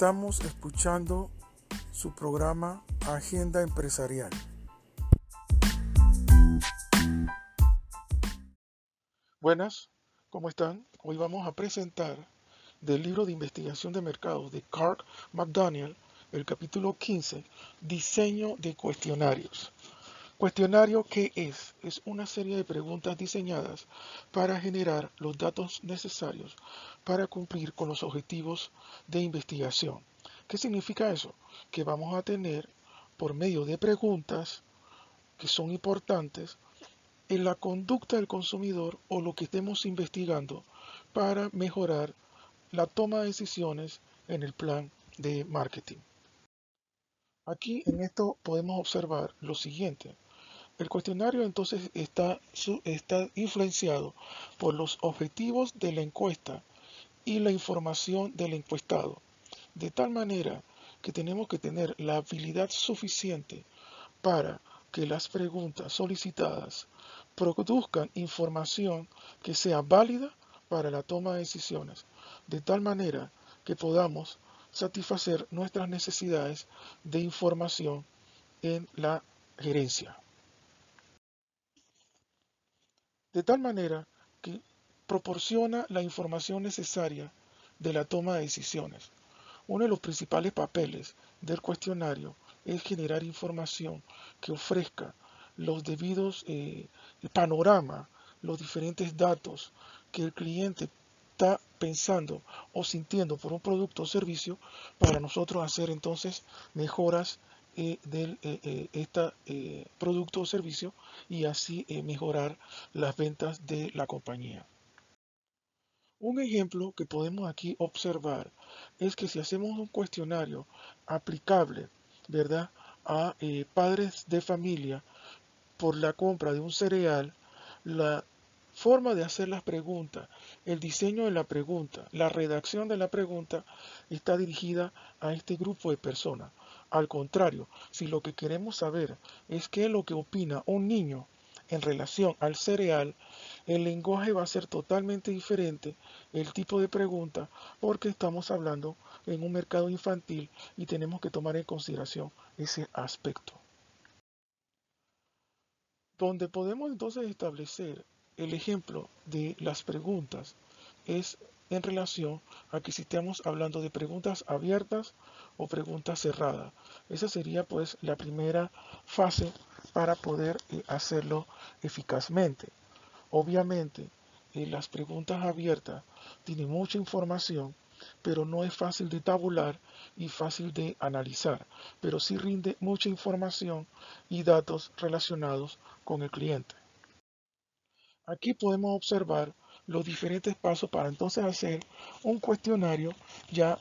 Estamos escuchando su programa Agenda Empresarial. Buenas, ¿cómo están? Hoy vamos a presentar del libro de investigación de mercados de Clark McDaniel, el capítulo 15, Diseño de cuestionarios. Cuestionario, ¿qué es? Es una serie de preguntas diseñadas para generar los datos necesarios para cumplir con los objetivos de investigación. ¿Qué significa eso? Que vamos a tener, por medio de preguntas que son importantes, en la conducta del consumidor o lo que estemos investigando para mejorar la toma de decisiones en el plan de marketing. Aquí en esto podemos observar lo siguiente. El cuestionario entonces está, está influenciado por los objetivos de la encuesta y la información del encuestado, de tal manera que tenemos que tener la habilidad suficiente para que las preguntas solicitadas produzcan información que sea válida para la toma de decisiones, de tal manera que podamos satisfacer nuestras necesidades de información en la gerencia. De tal manera que proporciona la información necesaria de la toma de decisiones. Uno de los principales papeles del cuestionario es generar información que ofrezca los debidos eh, panorama, los diferentes datos que el cliente está pensando o sintiendo por un producto o servicio para nosotros hacer entonces mejoras eh, del este producto o servicio y así mejorar las ventas de la compañía. Un ejemplo que podemos aquí observar es que si hacemos un cuestionario aplicable, ¿verdad? A padres de familia por la compra de un cereal, la forma de hacer las preguntas, el diseño de la pregunta, la redacción de la pregunta está dirigida a este grupo de personas. Al contrario, si lo que queremos saber es qué es lo que opina un niño en relación al cereal, el lenguaje va a ser totalmente diferente, el tipo de pregunta, porque estamos hablando en un mercado infantil y tenemos que tomar en consideración ese aspecto. Donde podemos entonces establecer el ejemplo de las preguntas es en relación a que si estamos hablando de preguntas abiertas o preguntas cerradas. Esa sería pues la primera fase para poder eh, hacerlo eficazmente. Obviamente, eh, las preguntas abiertas tienen mucha información pero no es fácil de tabular y fácil de analizar, pero sí rinde mucha información y datos relacionados con el cliente. Aquí podemos observar los diferentes pasos para entonces hacer un cuestionario ya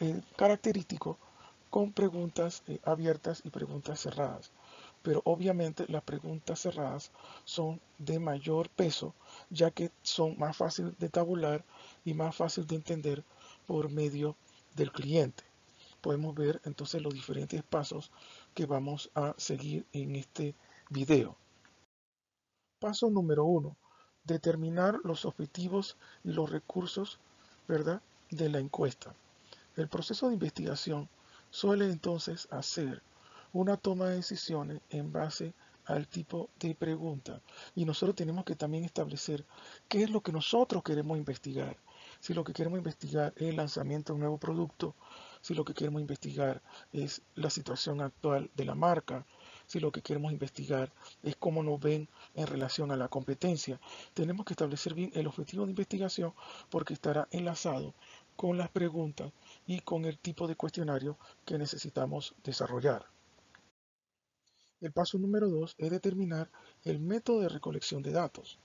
eh, característico con preguntas eh, abiertas y preguntas cerradas. Pero obviamente las preguntas cerradas son de mayor peso ya que son más fáciles de tabular y más fácil de entender por medio del cliente. Podemos ver entonces los diferentes pasos que vamos a seguir en este video. Paso número uno, determinar los objetivos y los recursos ¿verdad? de la encuesta. El proceso de investigación suele entonces hacer una toma de decisiones en base al tipo de pregunta y nosotros tenemos que también establecer qué es lo que nosotros queremos investigar si lo que queremos investigar es el lanzamiento de un nuevo producto, si lo que queremos investigar es la situación actual de la marca, si lo que queremos investigar es cómo nos ven en relación a la competencia. Tenemos que establecer bien el objetivo de investigación porque estará enlazado con las preguntas y con el tipo de cuestionario que necesitamos desarrollar. El paso número dos es determinar el método de recolección de datos.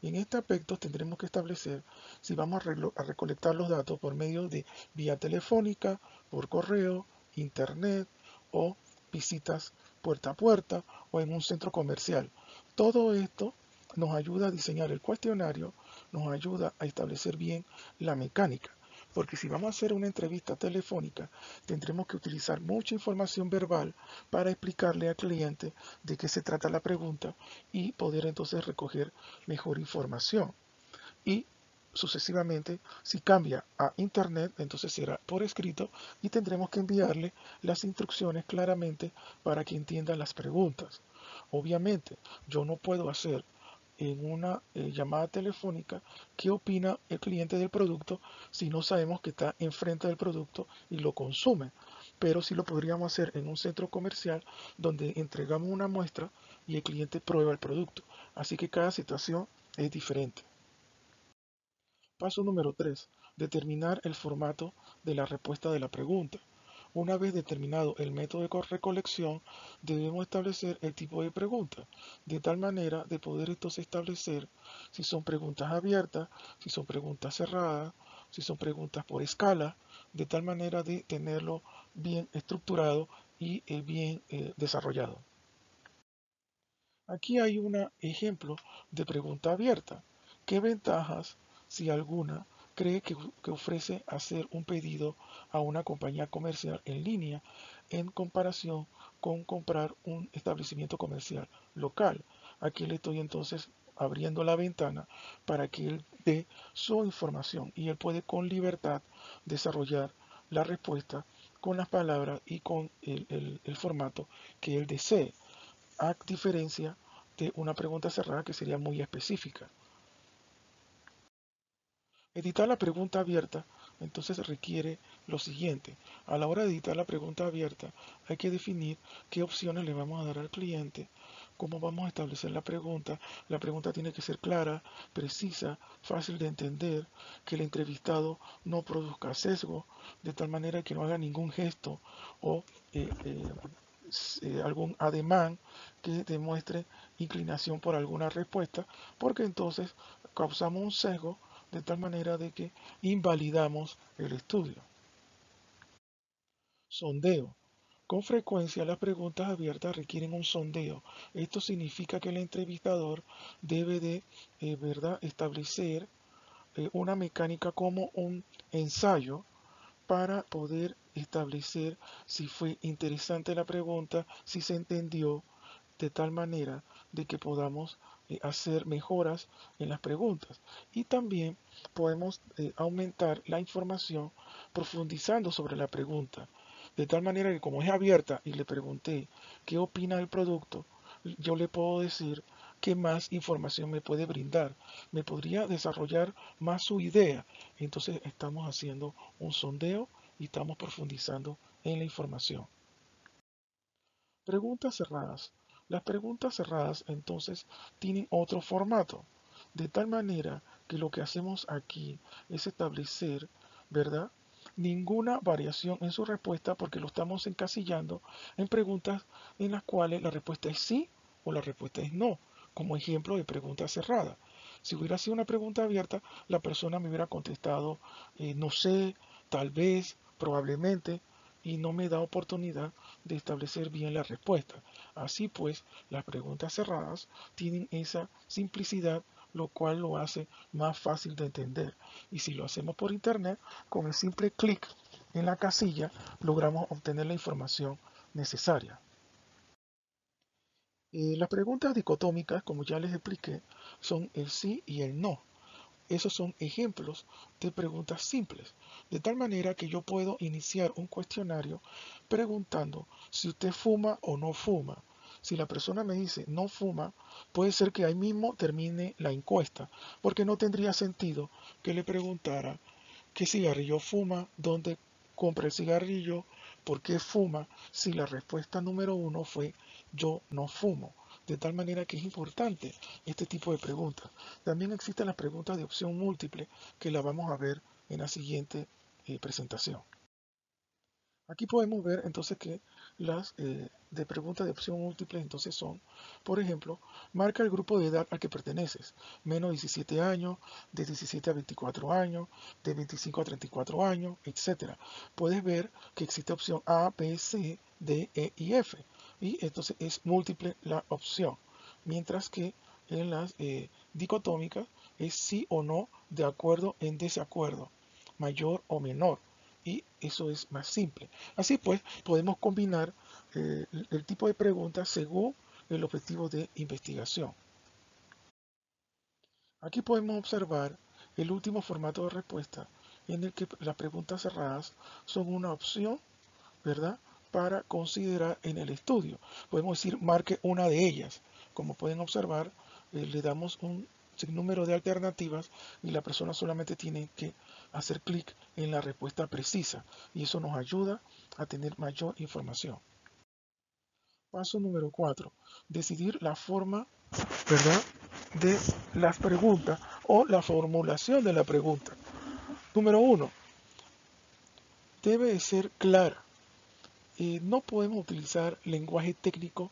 En este aspecto tendremos que establecer si vamos a, recolectar los datos por medio de vía telefónica, por correo, internet o visitas puerta a puerta o en un centro comercial. Todo esto nos ayuda a diseñar el cuestionario, nos ayuda a establecer bien la mecánica porque si vamos a hacer una entrevista telefónica, tendremos que utilizar mucha información verbal para explicarle al cliente de qué se trata la pregunta y poder entonces recoger mejor información. Y sucesivamente, si cambia a Internet, entonces será por escrito y tendremos que enviarle las instrucciones claramente para que entienda las preguntas. Obviamente, yo no puedo hacer en una eh, llamada telefónica qué opina el cliente del producto si no sabemos que está enfrente del producto y lo consume. Pero sí lo podríamos hacer en un centro comercial donde entregamos una muestra y el cliente prueba el producto. Así que cada situación es diferente. Paso número 3. Determinar el formato de la respuesta de la pregunta. Una vez determinado el método de recolección, debemos establecer el tipo de pregunta, de tal manera de poder establecer si son preguntas abiertas, si son preguntas cerradas, si son preguntas por escala, de tal manera de tenerlo bien estructurado y eh, bien eh, desarrollado. Aquí hay un ejemplo de pregunta abierta. ¿Qué ventajas si alguna, cree que, ofrece hacer un pedido a una compañía comercial en línea en comparación con comprar un establecimiento comercial local. Aquí le estoy entonces abriendo la ventana para que él dé su información y él puede con libertad desarrollar la respuesta con las palabras y con el, el formato que él desee, a diferencia de una pregunta cerrada que sería muy específica. Editar la pregunta abierta entonces requiere lo siguiente. A la hora de editar la pregunta abierta hay que definir qué opciones le vamos a dar al cliente, cómo vamos a establecer la pregunta. La pregunta tiene que ser clara, precisa, fácil de entender, que el entrevistado no produzca sesgo, de tal manera que no haga ningún gesto o eh, eh, eh, algún ademán que demuestre inclinación por alguna respuesta, porque entonces causamos un sesgo de tal manera de que invalidamos el estudio. Sondeo. Con frecuencia las preguntas abiertas requieren un sondeo. Esto significa que el entrevistador debe de eh, ¿verdad? establecer eh, una mecánica como un ensayo para poder establecer si fue interesante la pregunta, si se entendió de tal manera de que podamos eh, hacer mejoras en las preguntas. Y también podemos eh, aumentar la información profundizando sobre la pregunta. De tal manera que como es abierta y le pregunté qué opina del producto, yo le puedo decir qué más información me puede brindar. Me podría desarrollar más su idea. Entonces estamos haciendo un sondeo y estamos profundizando en la información. Preguntas cerradas. Las preguntas cerradas entonces tienen otro formato, de tal manera que lo que hacemos aquí es establecer, ¿verdad? Ninguna variación en su respuesta porque lo estamos encasillando en preguntas en las cuales la respuesta es sí o la respuesta es no, como ejemplo de pregunta cerrada. Si hubiera sido una pregunta abierta, la persona me hubiera contestado eh, no sé, tal vez, probablemente, y no me da oportunidad de establecer bien la respuesta. Así pues, las preguntas cerradas tienen esa simplicidad, lo cual lo hace más fácil de entender. Y si lo hacemos por internet, con el simple clic en la casilla, logramos obtener la información necesaria. Eh, las preguntas dicotómicas, como ya les expliqué, son el sí y el no. Esos son ejemplos de preguntas simples, de tal manera que yo puedo iniciar un cuestionario preguntando si usted fuma o no fuma. Si la persona me dice no fuma, puede ser que ahí mismo termine la encuesta, porque no tendría sentido que le preguntara qué cigarrillo fuma, dónde compra el cigarrillo, por qué fuma, si la respuesta número uno fue yo no fumo de tal manera que es importante este tipo de preguntas. También existen las preguntas de opción múltiple que la vamos a ver en la siguiente eh, presentación. Aquí podemos ver entonces que las eh, de preguntas de opción múltiple entonces son, por ejemplo, marca el grupo de edad al que perteneces, menos 17 años, de 17 a 24 años, de 25 a 34 años, etc. Puedes ver que existe opción A, B, C, D, E y F y entonces es múltiple la opción, mientras que en las eh, dicotómicas es sí o no de acuerdo en desacuerdo, mayor o menor, y eso es más simple. Así pues, podemos combinar eh, el tipo de preguntas según el objetivo de investigación. Aquí podemos observar el último formato de respuesta en el que las preguntas cerradas son una opción, ¿verdad? Para considerar en el estudio. Podemos decir, marque una de ellas. Como pueden observar, eh, le damos un sinnúmero de alternativas y la persona solamente tiene que hacer clic en la respuesta precisa y eso nos ayuda a tener mayor información. Paso número 4. Decidir la forma ¿verdad? de las preguntas o la formulación de la pregunta. Número 1. Debe ser clara. No podemos utilizar lenguaje técnico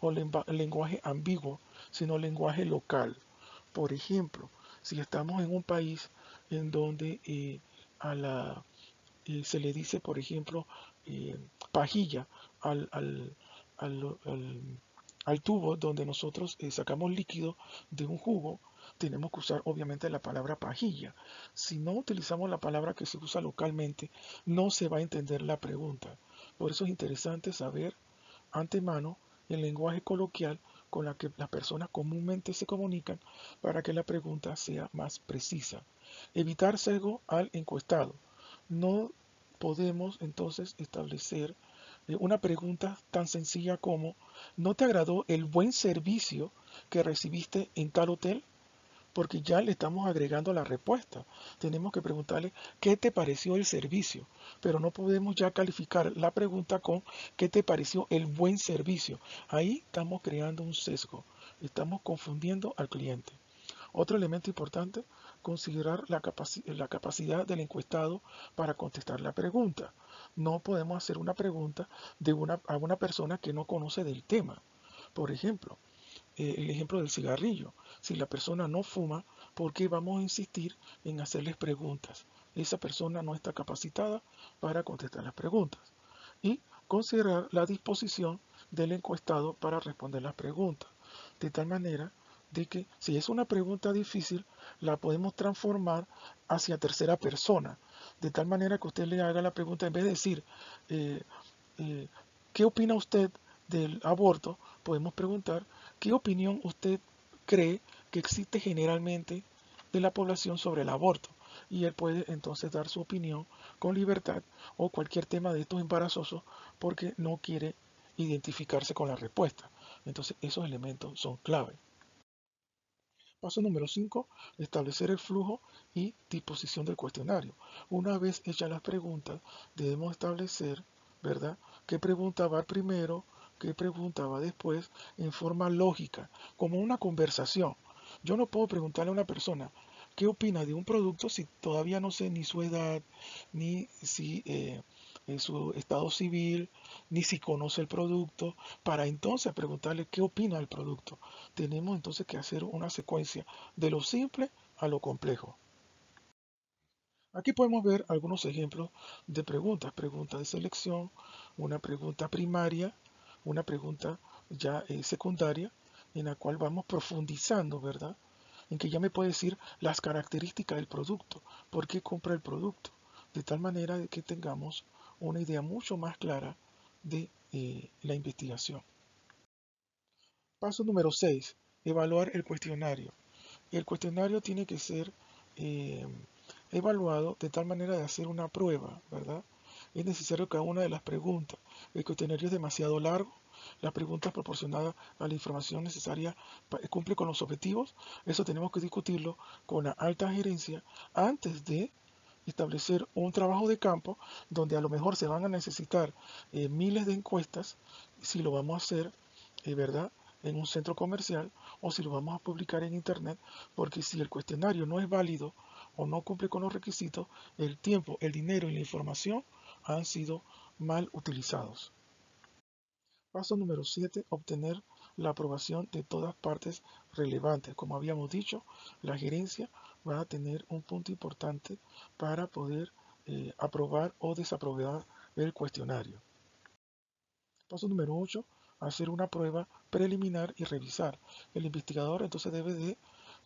o lenguaje ambiguo, sino lenguaje local. Por ejemplo, si estamos en un país en donde eh, a la, eh, se le dice, por ejemplo, eh, pajilla al, tubo donde nosotros sacamos líquido de un jugo, tenemos que usar obviamente la palabra pajilla. Si no utilizamos la palabra que se usa localmente, no se va a entender la pregunta. Por eso es interesante saber antemano el lenguaje coloquial con la que las personas comúnmente se comunican para que la pregunta sea más precisa. Evitar sesgo al encuestado. No podemos entonces establecer eh, una pregunta tan sencilla como ¿no te agradó el buen servicio que recibiste en tal hotel? Porque ya le estamos agregando la respuesta. Tenemos que preguntarle qué te pareció el servicio, pero no podemos ya calificar la pregunta con qué te pareció el buen servicio. Ahí estamos creando un sesgo, estamos confundiendo al cliente. Otro elemento importante, considerar la, la capacidad del encuestado para contestar la pregunta. No podemos hacer una pregunta de una, a una persona que no conoce del tema. Por ejemplo, eh, el ejemplo del cigarrillo. Si la persona no fuma, ¿por qué vamos a insistir en hacerles preguntas? Esa persona no está capacitada para contestar las preguntas. Y considerar la disposición del encuestado para responder las preguntas. De tal manera de que si es una pregunta difícil, la podemos transformar hacia tercera persona. De tal manera que usted le haga la pregunta, en vez de decir, eh, eh, ¿qué opina usted del aborto? Podemos preguntar, ¿Qué opinión usted cree que existe generalmente de la población sobre el aborto? Y él puede entonces dar su opinión con libertad o cualquier tema de estos embarazosos porque no quiere identificarse con la respuesta. Entonces esos elementos son clave. Paso número 5, establecer el flujo y disposición del cuestionario. Una vez hechas las preguntas, debemos establecer, ¿verdad? ¿Qué pregunta va primero? Que preguntaba después en forma lógica, como una conversación. Yo no puedo preguntarle a una persona qué opina de un producto si todavía no sé ni su edad, ni si eh, su estado civil, ni si conoce el producto, para entonces preguntarle qué opina del producto. Tenemos entonces que hacer una secuencia de lo simple a lo complejo. Aquí podemos ver algunos ejemplos de preguntas. Pregunta de selección, una pregunta primaria, una pregunta ya eh, secundaria en la cual vamos profundizando, ¿verdad? En que ya me puede decir las características del producto, por qué compra el producto, de tal manera que tengamos una idea mucho más clara de eh, la investigación. Paso número 6. Evaluar el cuestionario. El cuestionario tiene que ser eh, evaluado de tal manera de hacer una prueba, ¿verdad? Es necesario que una de las preguntas, el cuestionario es demasiado largo, las preguntas proporcionadas a la información necesaria cumple con los objetivos, eso tenemos que discutirlo con la alta gerencia antes de establecer un trabajo de campo donde a lo mejor se van a necesitar eh, miles de encuestas si lo vamos a hacer, eh, ¿verdad? en un centro comercial o si lo vamos a publicar en internet, porque si el cuestionario no es válido o no cumple con los requisitos, el tiempo, el dinero y la información han sido mal utilizados. Paso número 7. Obtener la aprobación de todas partes relevantes. Como habíamos dicho, la gerencia va a tener un punto importante para poder eh, aprobar o desaprobar el cuestionario. Paso número 8. Hacer una prueba preliminar y revisar. El investigador entonces debe de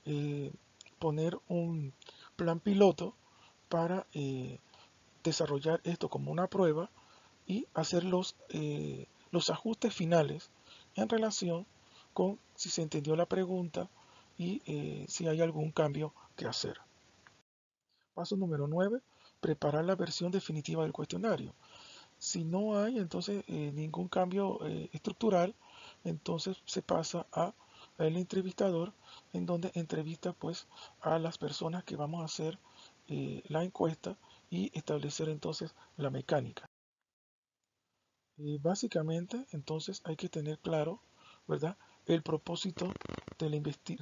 eh, poner un plan piloto para eh, desarrollar esto como una prueba y hacer los, eh, los ajustes finales en relación con si se entendió la pregunta y eh, si hay algún cambio que hacer. Paso número 9, preparar la versión definitiva del cuestionario. Si no hay entonces eh, ningún cambio estructural, entonces se pasa a el entrevistador en donde entrevista pues a las personas que vamos a hacer la encuesta y establecer entonces la mecánica. básicamente entonces hay que tener claro, ¿verdad? El propósito de la,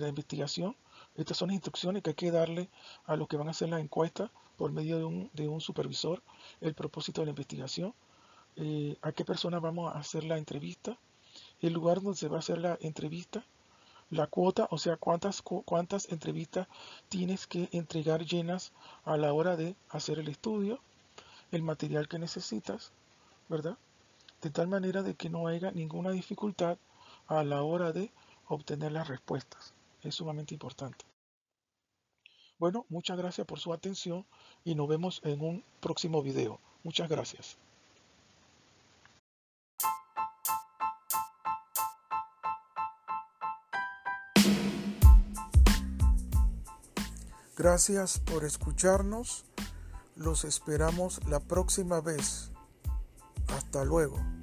investigación. Estas son las instrucciones que hay que darle a los que van a hacer la encuesta por medio de un, de un supervisor. El propósito de la investigación. Eh, a qué persona vamos a hacer la entrevista. El lugar donde se va a hacer la entrevista la cuota, o sea, cuántas, cuántas entrevistas tienes que entregar llenas a la hora de hacer el estudio, el material que necesitas, ¿verdad? De tal manera de que no haya ninguna dificultad a la hora de obtener las respuestas. Es sumamente importante. Bueno, muchas gracias por su atención y nos vemos en un próximo video. Muchas gracias. Gracias por escucharnos. Los esperamos la próxima vez. Hasta luego.